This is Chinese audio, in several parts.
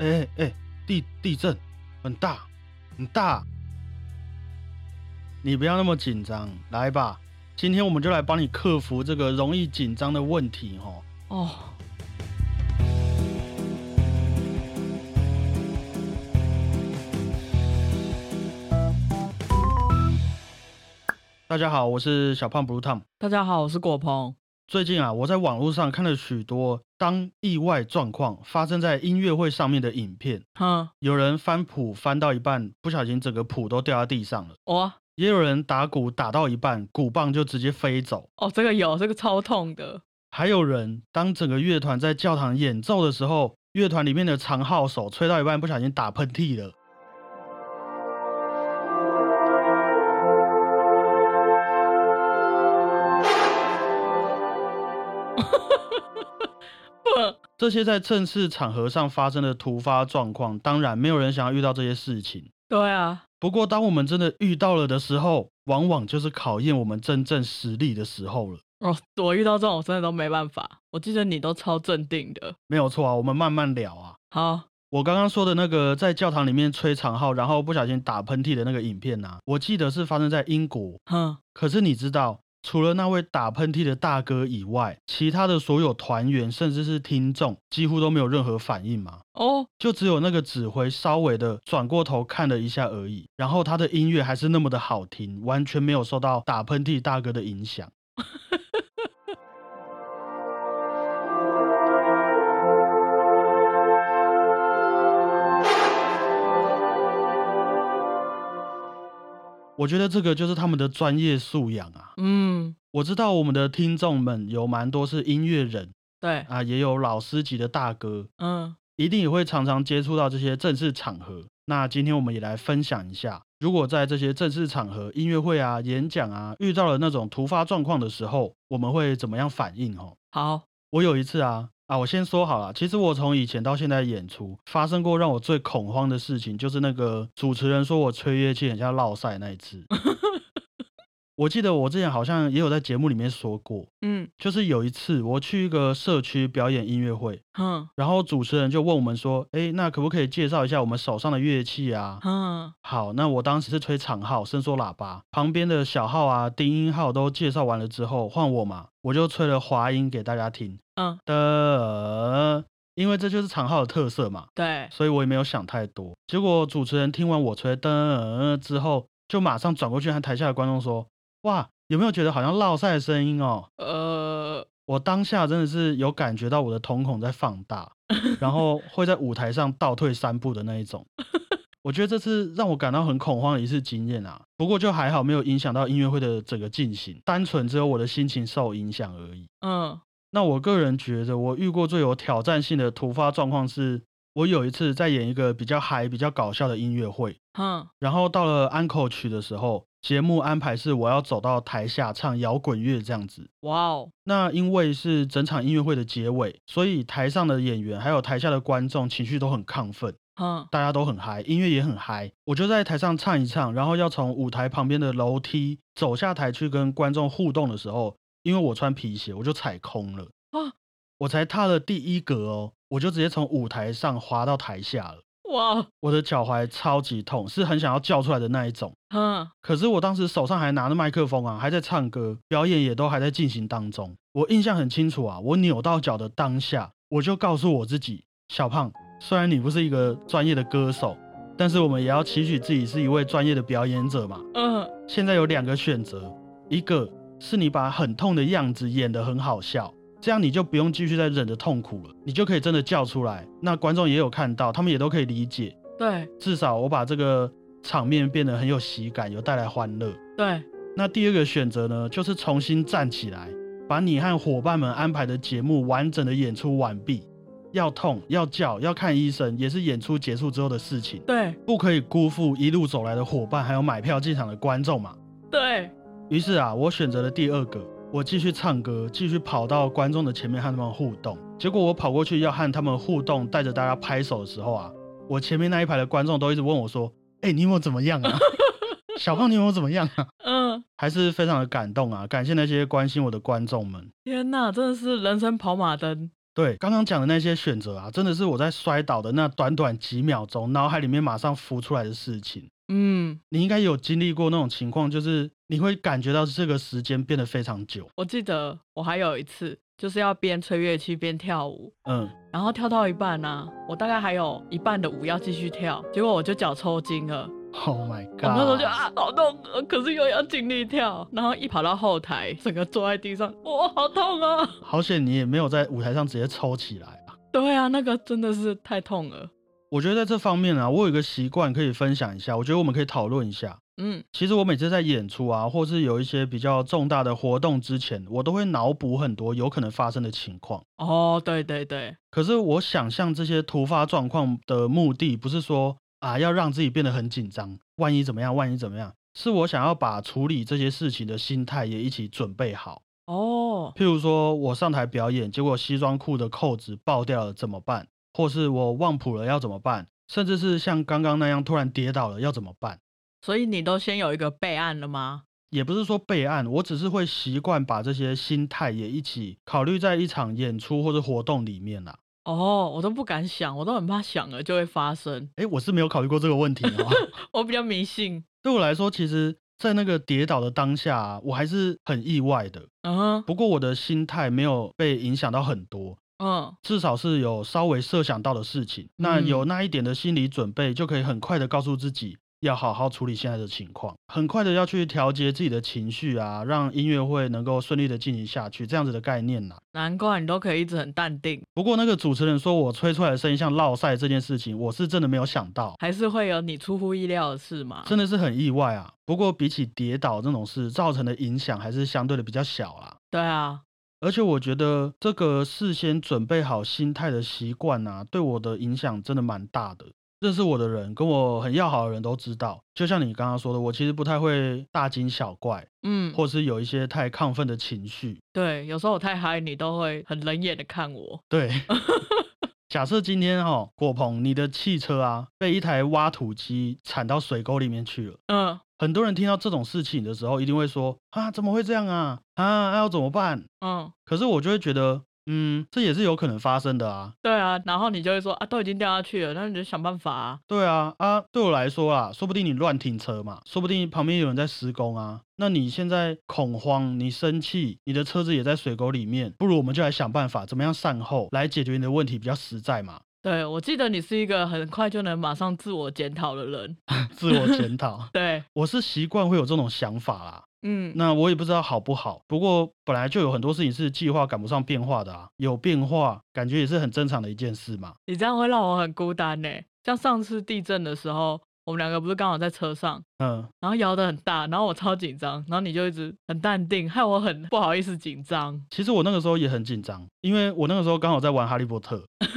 哎哎，地地震很大很大，你不要那么紧张，来吧，今天我们就来帮你克服这个容易紧张的问题哦。哦。大家好，我是小胖 Blue Tom。大家好，我是果鹏。最近啊，我在网络上看了许多当意外状况发生在音乐会上面的影片。哈，有人翻谱翻到一半，不小心整个谱都掉在地上了。哇，也有人打鼓打到一半，鼓棒就直接飞走。哦，这个有，这个超痛的。还有人当整个乐团在教堂演奏的时候，乐团里面的长号手吹到一半，不小心打喷嚏了。这些在正式场合上发生的突发状况，当然没有人想要遇到这些事情。对啊，不过当我们真的遇到了的时候，往往就是考验我们真正实力的时候了。哦，我遇到这种我真的都没办法。我记得你都超镇定的，没有错啊。我们慢慢聊啊。好，我刚刚说的那个在教堂里面吹长号，然后不小心打喷嚏的那个影片呢，我记得是发生在英国。哼，可是你知道？除了那位打喷嚏的大哥以外，其他的所有团员甚至是听众几乎都没有任何反应嘛？哦，就只有那个指挥稍微的转过头看了一下而已，然后他的音乐还是那么的好听，完全没有受到打喷嚏大哥的影响。我觉得这个就是他们的专业素养啊。嗯，我知道我们的听众们有蛮多是音乐人，对啊，也有老师级的大哥，嗯，一定也会常常接触到这些正式场合。那今天我们也来分享一下，如果在这些正式场合、音乐会啊、演讲啊，遇到了那种突发状况的时候，我们会怎么样反应？哦，好，我有一次啊。啊，我先说好了，其实我从以前到现在演出，发生过让我最恐慌的事情，就是那个主持人说我吹乐器很像落赛那一次。我记得我之前好像也有在节目里面说过，嗯，就是有一次我去一个社区表演音乐会，嗯，然后主持人就问我们说，哎，那可不可以介绍一下我们手上的乐器啊？嗯，好，那我当时是吹长号、伸缩喇叭，旁边的小号啊、低音号都介绍完了之后，换我嘛，我就吹了滑音给大家听，嗯的，因为这就是长号的特色嘛，对，所以我也没有想太多。结果主持人听完我吹的之后，就马上转过去和台下的观众说。哇，有没有觉得好像落赛的声音哦？呃，我当下真的是有感觉到我的瞳孔在放大，然后会在舞台上倒退三步的那一种。我觉得这次让我感到很恐慌的一次经验啊。不过就还好，没有影响到音乐会的整个进行，单纯只有我的心情受影响而已。嗯，那我个人觉得，我遇过最有挑战性的突发状况是，我有一次在演一个比较嗨、比较搞笑的音乐会。嗯，然后到了安可曲的时候。节目安排是我要走到台下唱摇滚乐这样子。哇哦！那因为是整场音乐会的结尾，所以台上的演员还有台下的观众情绪都很亢奋，嗯，大家都很嗨，音乐也很嗨。我就在台上唱一唱，然后要从舞台旁边的楼梯走下台去跟观众互动的时候，因为我穿皮鞋，我就踩空了啊！我才踏了第一格哦，我就直接从舞台上滑到台下了。哇！我的脚踝超级痛，是很想要叫出来的那一种。嗯，可是我当时手上还拿着麦克风啊，还在唱歌，表演也都还在进行当中。我印象很清楚啊，我扭到脚的当下，我就告诉我自己：小胖，虽然你不是一个专业的歌手，但是我们也要期许自己是一位专业的表演者嘛。嗯，现在有两个选择，一个是你把很痛的样子演得很好笑。这样你就不用继续再忍着痛苦了，你就可以真的叫出来。那观众也有看到，他们也都可以理解。对，至少我把这个场面变得很有喜感，有带来欢乐。对，那第二个选择呢，就是重新站起来，把你和伙伴们安排的节目完整的演出完毕。要痛，要叫，要看医生，也是演出结束之后的事情。对，不可以辜负一路走来的伙伴，还有买票进场的观众嘛。对于是啊，我选择了第二个。我继续唱歌，继续跑到观众的前面和他们互动。结果我跑过去要和他们互动，带着大家拍手的时候啊，我前面那一排的观众都一直问我说：“哎，你有没有怎么样啊？小胖，你有没有怎么样啊？”嗯，还是非常的感动啊！感谢那些关心我的观众们。天哪，真的是人生跑马灯，对，刚刚讲的那些选择啊，真的是我在摔倒的那短短几秒钟，脑海里面马上浮出来的事情。嗯，你应该有经历过那种情况，就是你会感觉到这个时间变得非常久。我记得我还有一次，就是要边吹乐器边跳舞，嗯，然后跳到一半呢，我大概还有一半的舞要继续跳，结果我就脚抽筋了。Oh my god！我那时候就啊，好痛，可是又要尽力跳，然后一跑到后台，整个坐在地上，哇，好痛啊！好险你也没有在舞台上直接抽起来啊。对啊，那个真的是太痛了。我觉得在这方面啊，我有一个习惯可以分享一下，我觉得我们可以讨论一下。嗯，其实我每次在演出啊，或是有一些比较重大的活动之前，我都会脑补很多有可能发生的情况。哦，对对对。可是我想象这些突发状况的目的，不是说啊要让自己变得很紧张，万一怎么样，万一怎么样，是我想要把处理这些事情的心态也一起准备好。哦，譬如说我上台表演，结果西装裤的扣子爆掉了，怎么办？或是我忘谱了要怎么办？甚至是像刚刚那样突然跌倒了要怎么办？所以你都先有一个备案了吗？也不是说备案，我只是会习惯把这些心态也一起考虑在一场演出或者活动里面啦。哦，我都不敢想，我都很怕想了就会发生。哎，我是没有考虑过这个问题哦。我比较迷信。对我来说，其实，在那个跌倒的当下，我还是很意外的。嗯，不过我的心态没有被影响到很多。嗯，至少是有稍微设想到的事情，那有那一点的心理准备，就可以很快的告诉自己要好好处理现在的情况，很快的要去调节自己的情绪啊，让音乐会能够顺利的进行下去，这样子的概念呐。难怪你都可以一直很淡定。不过那个主持人说我吹出来的声音像落赛这件事情，我是真的没有想到，还是会有你出乎意料的事吗？真的是很意外啊。不过比起跌倒这种事造成的影响，还是相对的比较小啦。对啊。而且我觉得这个事先准备好心态的习惯啊，对我的影响真的蛮大的。认识我的人，跟我很要好的人都知道，就像你刚刚说的，我其实不太会大惊小怪，嗯，或是有一些太亢奋的情绪。对，有时候我太嗨，你都会很冷眼的看我。对，假设今天哈，果鹏，你的汽车啊，被一台挖土机铲到水沟里面去了，嗯。很多人听到这种事情的时候，一定会说啊，怎么会这样啊？啊，要怎么办？嗯，可是我就会觉得，嗯，这也是有可能发生的啊。对啊，然后你就会说啊，都已经掉下去了，那你就想办法啊。对啊，啊，对我来说啊，说不定你乱停车嘛，说不定旁边有人在施工啊。那你现在恐慌，你生气，你的车子也在水沟里面，不如我们就来想办法，怎么样善后来解决你的问题比较实在嘛。对，我记得你是一个很快就能马上自我检讨的人。自我检讨，对我是习惯会有这种想法啦。嗯，那我也不知道好不好。不过本来就有很多事情是计划赶不上变化的啊，有变化感觉也是很正常的一件事嘛。你这样会让我很孤单呢。像上次地震的时候，我们两个不是刚好在车上，嗯，然后摇得很大，然后我超紧张，然后你就一直很淡定，害我很不好意思紧张。其实我那个时候也很紧张，因为我那个时候刚好在玩哈利波特。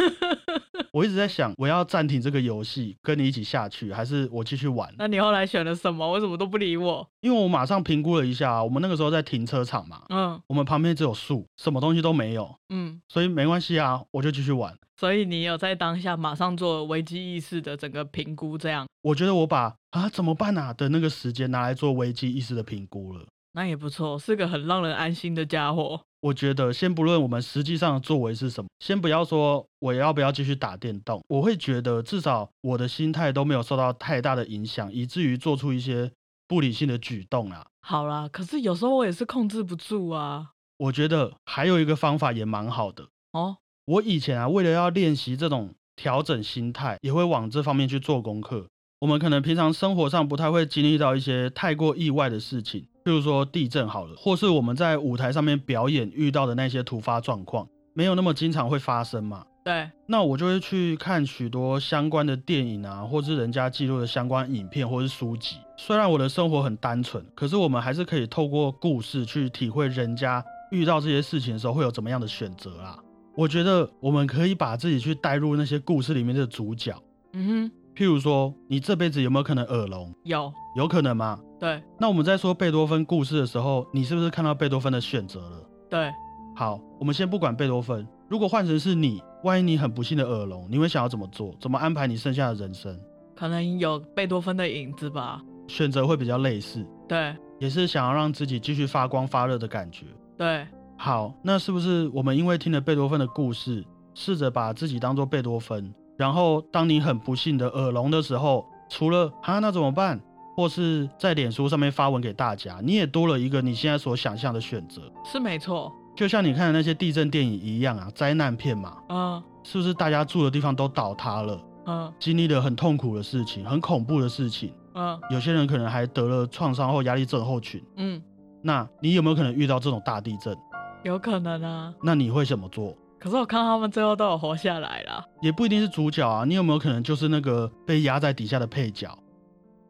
我一直在想，我要暂停这个游戏，跟你一起下去，还是我继续玩？那你后来选了什么？为什么都不理我？因为我马上评估了一下，我们那个时候在停车场嘛，嗯，我们旁边只有树，什么东西都没有，嗯，所以没关系啊，我就继续玩。所以你有在当下马上做危机意识的整个评估，这样？我觉得我把啊怎么办啊的那个时间拿来做危机意识的评估了。那也不错，是个很让人安心的家伙。我觉得，先不论我们实际上的作为是什么，先不要说我要不要继续打电动，我会觉得至少我的心态都没有受到太大的影响，以至于做出一些不理性的举动啊。好啦，可是有时候我也是控制不住啊。我觉得还有一个方法也蛮好的哦。我以前啊，为了要练习这种调整心态，也会往这方面去做功课。我们可能平常生活上不太会经历到一些太过意外的事情。譬如说地震好了，或是我们在舞台上面表演遇到的那些突发状况，没有那么经常会发生嘛？对。那我就会去看许多相关的电影啊，或是人家记录的相关影片或是书籍。虽然我的生活很单纯，可是我们还是可以透过故事去体会人家遇到这些事情的时候会有怎么样的选择啊。我觉得我们可以把自己去带入那些故事里面的主角。嗯哼。譬如说，你这辈子有没有可能耳聋？有，有可能吗？对。那我们在说贝多芬故事的时候，你是不是看到贝多芬的选择了？对。好，我们先不管贝多芬，如果换成是你，万一你很不幸的耳聋，你会想要怎么做？怎么安排你剩下的人生？可能有贝多芬的影子吧。选择会比较类似。对。也是想要让自己继续发光发热的感觉。对。好，那是不是我们因为听了贝多芬的故事，试着把自己当做贝多芬，然后当你很不幸的耳聋的时候，除了啊那怎么办？或是在脸书上面发文给大家，你也多了一个你现在所想象的选择，是没错。就像你看的那些地震电影一样啊，灾难片嘛，嗯，是不是大家住的地方都倒塌了？嗯，经历了很痛苦的事情，很恐怖的事情，嗯，有些人可能还得了创伤后压力症候群，嗯，那你有没有可能遇到这种大地震？有可能啊。那你会怎么做？可是我看他们最后都有活下来了，也不一定是主角啊。你有没有可能就是那个被压在底下的配角？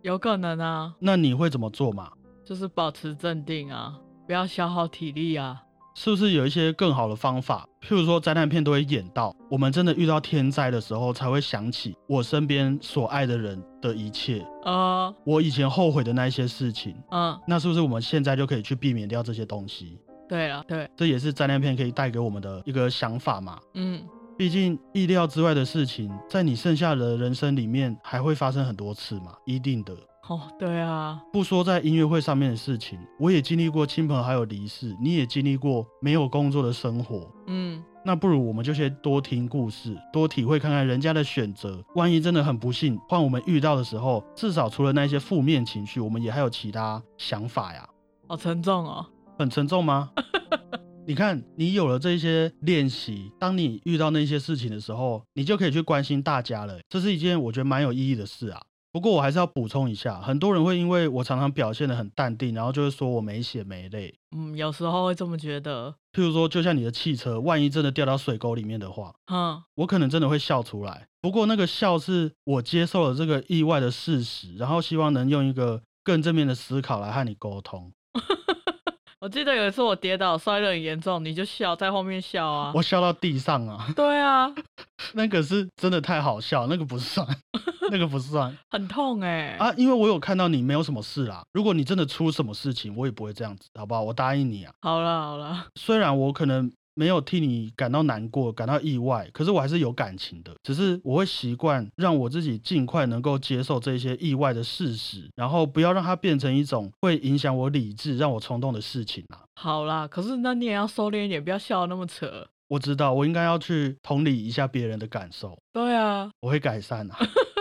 有可能啊，那你会怎么做嘛？就是保持镇定啊，不要消耗体力啊。是不是有一些更好的方法？譬如说灾难片都会演到，我们真的遇到天灾的时候，才会想起我身边所爱的人的一切啊，我以前后悔的那一些事情。嗯，那是不是我们现在就可以去避免掉这些东西？对啊，对，这也是灾难片可以带给我们的一个想法嘛。嗯。毕竟意料之外的事情，在你剩下的人生里面还会发生很多次嘛，一定的。哦，对啊，不说在音乐会上面的事情，我也经历过亲朋好友离世，你也经历过没有工作的生活。嗯，那不如我们就先多听故事，多体会看看人家的选择。万一真的很不幸换我们遇到的时候，至少除了那些负面情绪，我们也还有其他想法呀。好沉重哦，很沉重吗？你看，你有了这些练习，当你遇到那些事情的时候，你就可以去关心大家了。这是一件我觉得蛮有意义的事啊。不过我还是要补充一下，很多人会因为我常常表现的很淡定，然后就会说我没血没泪。嗯，有时候会这么觉得。譬如说，就像你的汽车，万一真的掉到水沟里面的话，嗯，我可能真的会笑出来。不过那个笑是我接受了这个意外的事实，然后希望能用一个更正面的思考来和你沟通。我记得有一次我跌倒摔得很严重，你就笑在后面笑啊，我笑到地上啊。对啊，那个是真的太好笑，那个不算，那个不算，很痛哎啊，因为我有看到你没有什么事啦。如果你真的出什么事情，我也不会这样子，好不好？我答应你啊。好了好了，虽然我可能。没有替你感到难过、感到意外，可是我还是有感情的。只是我会习惯让我自己尽快能够接受这些意外的事实，然后不要让它变成一种会影响我理智、让我冲动的事情啊。好啦，可是那你也要收敛一点，不要笑得那么扯。我知道，我应该要去同理一下别人的感受。对啊，我会改善啊。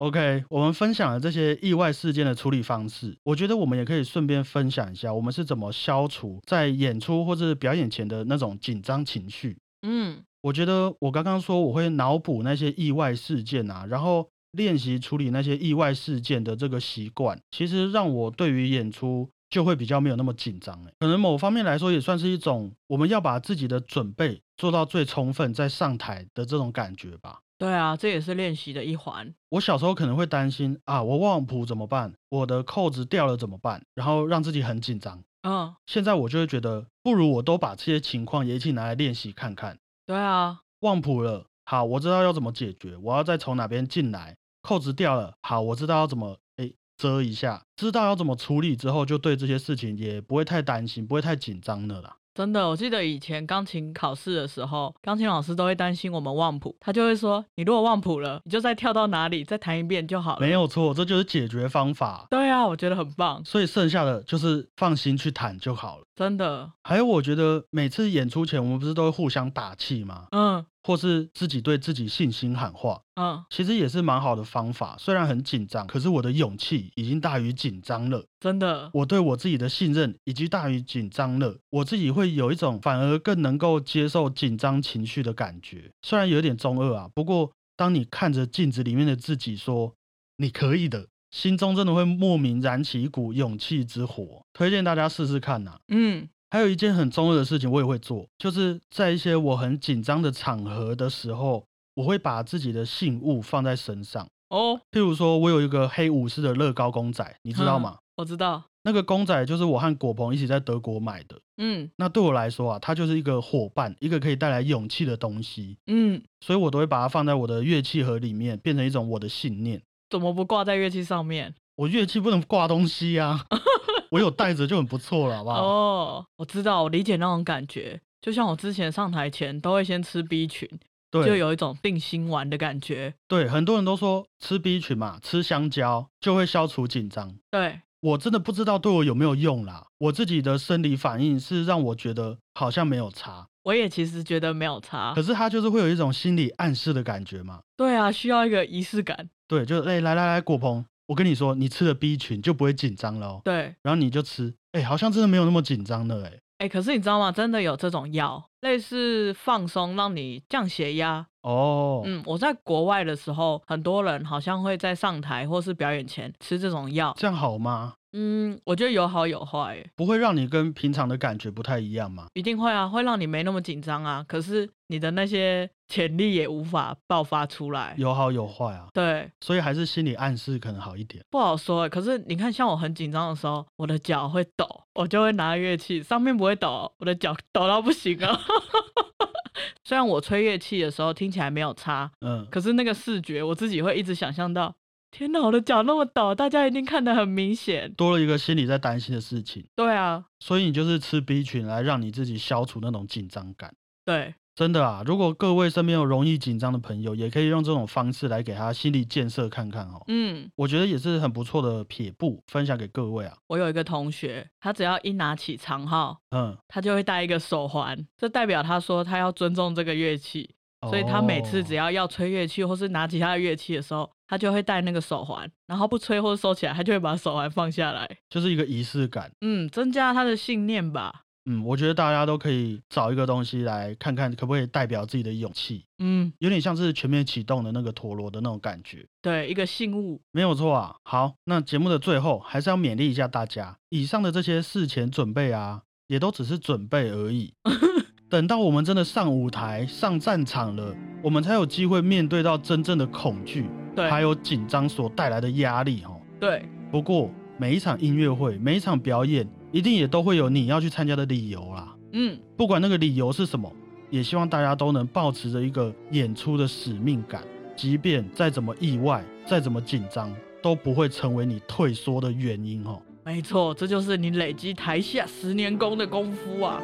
OK，我们分享了这些意外事件的处理方式，我觉得我们也可以顺便分享一下，我们是怎么消除在演出或者表演前的那种紧张情绪。嗯，我觉得我刚刚说我会脑补那些意外事件啊，然后练习处理那些意外事件的这个习惯，其实让我对于演出就会比较没有那么紧张。哎，可能某方面来说也算是一种我们要把自己的准备做到最充分再上台的这种感觉吧。对啊，这也是练习的一环。我小时候可能会担心啊，我忘谱怎么办？我的扣子掉了怎么办？然后让自己很紧张。嗯，现在我就会觉得，不如我都把这些情况也一起拿来练习看看。对啊，忘谱了，好，我知道要怎么解决，我要再从哪边进来。扣子掉了，好，我知道要怎么诶遮一下，知道要怎么处理之后，就对这些事情也不会太担心，不会太紧张了啦。真的，我记得以前钢琴考试的时候，钢琴老师都会担心我们忘谱，他就会说：“你如果忘谱了，你就再跳到哪里，再弹一遍就好了。”没有错，这就是解决方法。对啊，我觉得很棒。所以剩下的就是放心去弹就好了。真的。还有，我觉得每次演出前，我们不是都会互相打气吗？嗯。或是自己对自己信心喊话，嗯，其实也是蛮好的方法。虽然很紧张，可是我的勇气已经大于紧张了。真的，我对我自己的信任已经大于紧张了。我自己会有一种反而更能够接受紧张情绪的感觉。虽然有点中二啊，不过当你看着镜子里面的自己说“你可以的”，心中真的会莫名燃起一股勇气之火。推荐大家试试看呐。嗯。还有一件很重要的事情，我也会做，就是在一些我很紧张的场合的时候，我会把自己的信物放在身上哦。譬如说，我有一个黑武士的乐高公仔，你知道吗？我知道，那个公仔就是我和果鹏一起在德国买的。嗯，那对我来说啊，它就是一个伙伴，一个可以带来勇气的东西。嗯，所以我都会把它放在我的乐器盒里面，变成一种我的信念。怎么不挂在乐器上面？我乐器不能挂东西呀。我有带着就很不错了，好不好？哦，我知道，我理解那种感觉。就像我之前上台前都会先吃 B 群，对，就有一种定心丸的感觉。对，很多人都说吃 B 群嘛，吃香蕉就会消除紧张。对，我真的不知道对我有没有用啦。我自己的生理反应是让我觉得好像没有差。我也其实觉得没有差，可是它就是会有一种心理暗示的感觉嘛。对啊，需要一个仪式感。对，就哎来来来，果鹏，我跟你说，你吃了 B 群就不会紧张了哦。对，然后你就吃，哎，好像真的没有那么紧张了，哎。哎，可是你知道吗？真的有这种药，类似放松，让你降血压。哦，嗯，我在国外的时候，很多人好像会在上台或是表演前吃这种药，这样好吗？嗯，我觉得有好有坏，不会让你跟平常的感觉不太一样吗？一定会啊，会让你没那么紧张啊。可是你的那些潜力也无法爆发出来，有好有坏啊。对，所以还是心理暗示可能好一点。不好说，可是你看，像我很紧张的时候，我的脚会抖，我就会拿乐器，上面不会抖，我的脚抖到不行啊。虽然我吹乐器的时候听起来没有差，嗯，可是那个视觉我自己会一直想象到。天哪，我的脚那么抖，大家一定看得很明显。多了一个心里在担心的事情。对啊，所以你就是吃 B 群来让你自己消除那种紧张感。对，真的啊，如果各位身边有容易紧张的朋友，也可以用这种方式来给他心理建设看看哦。嗯，我觉得也是很不错的撇步，分享给各位啊。我有一个同学，他只要一拿起长号，嗯，他就会戴一个手环，这代表他说他要尊重这个乐器。所以他每次只要要吹乐器或是拿其他的乐器的时候，他就会戴那个手环，然后不吹或者收起来，他就会把手环放下来，就是一个仪式感。嗯，增加他的信念吧。嗯，我觉得大家都可以找一个东西来看看，可不可以代表自己的勇气。嗯，有点像是全面启动的那个陀螺的那种感觉。对，一个信物，没有错啊。好，那节目的最后还是要勉励一下大家，以上的这些事前准备啊，也都只是准备而已。等到我们真的上舞台、上战场了，我们才有机会面对到真正的恐惧，对，还有紧张所带来的压力，哦。对。不过每一场音乐会、每一场表演，一定也都会有你要去参加的理由啦。嗯。不管那个理由是什么，也希望大家都能保持着一个演出的使命感，即便再怎么意外、再怎么紧张，都不会成为你退缩的原因，哦。没错，这就是你累积台下十年功的功夫啊。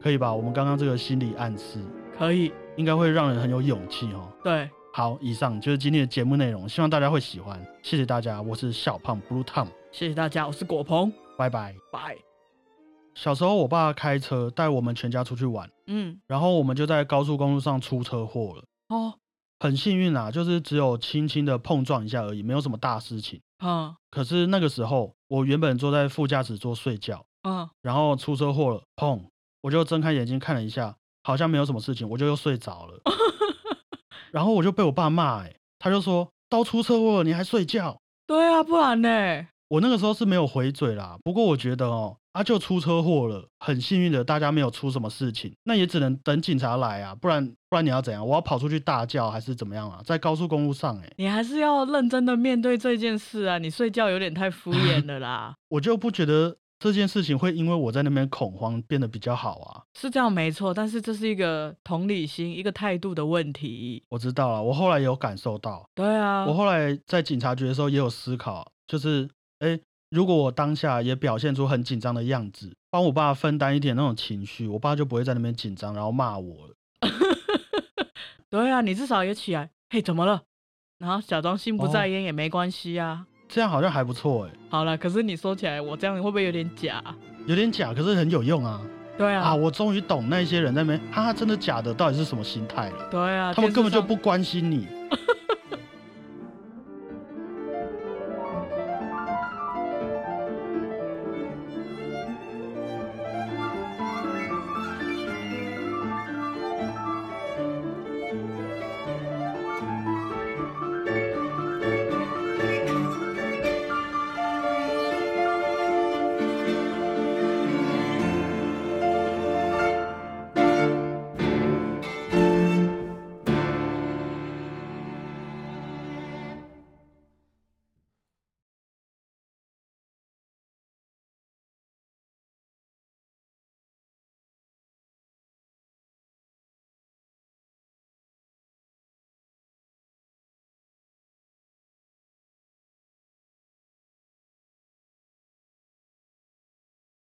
可以吧？我们刚刚这个心理暗示可以，应该会让人很有勇气哦。对，好，以上就是今天的节目内容，希望大家会喜欢。谢谢大家，我是小胖 Blue Tom。谢谢大家，我是果鹏。拜拜拜。小时候，我爸开车带我们全家出去玩，嗯，然后我们就在高速公路上出车祸了。哦，很幸运啊，就是只有轻轻的碰撞一下而已，没有什么大事情。嗯，可是那个时候，我原本坐在副驾驶座睡觉，嗯，然后出车祸了，砰！我就睁开眼睛看了一下，好像没有什么事情，我就又睡着了。然后我就被我爸骂，哎，他就说都出车祸了，你还睡觉？对啊，不然呢？我那个时候是没有回嘴啦。不过我觉得哦，啊，就出车祸了，很幸运的，大家没有出什么事情，那也只能等警察来啊，不然不然你要怎样？我要跑出去大叫还是怎么样啊？在高速公路上，哎，你还是要认真的面对这件事啊！你睡觉有点太敷衍了啦。我就不觉得。这件事情会因为我在那边恐慌变得比较好啊？是这样没错，但是这是一个同理心、一个态度的问题。我知道了，我后来有感受到。对啊，我后来在警察局的时候也有思考，就是哎，如果我当下也表现出很紧张的样子，帮我爸分担一点那种情绪，我爸就不会在那边紧张，然后骂我了。对啊，你至少也起来，嘿，怎么了？然后假装心不在焉也没关系啊。这样好像还不错哎。好了，可是你说起来，我这样会不会有点假？有点假，可是很有用啊。对啊。啊，我终于懂那些人在那边，哈哈，真的假的，到底是什么心态了？对啊。他们根本就不关心你。